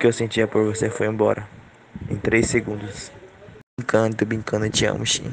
que eu sentia por você foi embora. Em três segundos. Brincando, tô brincando, eu te amo, Shin.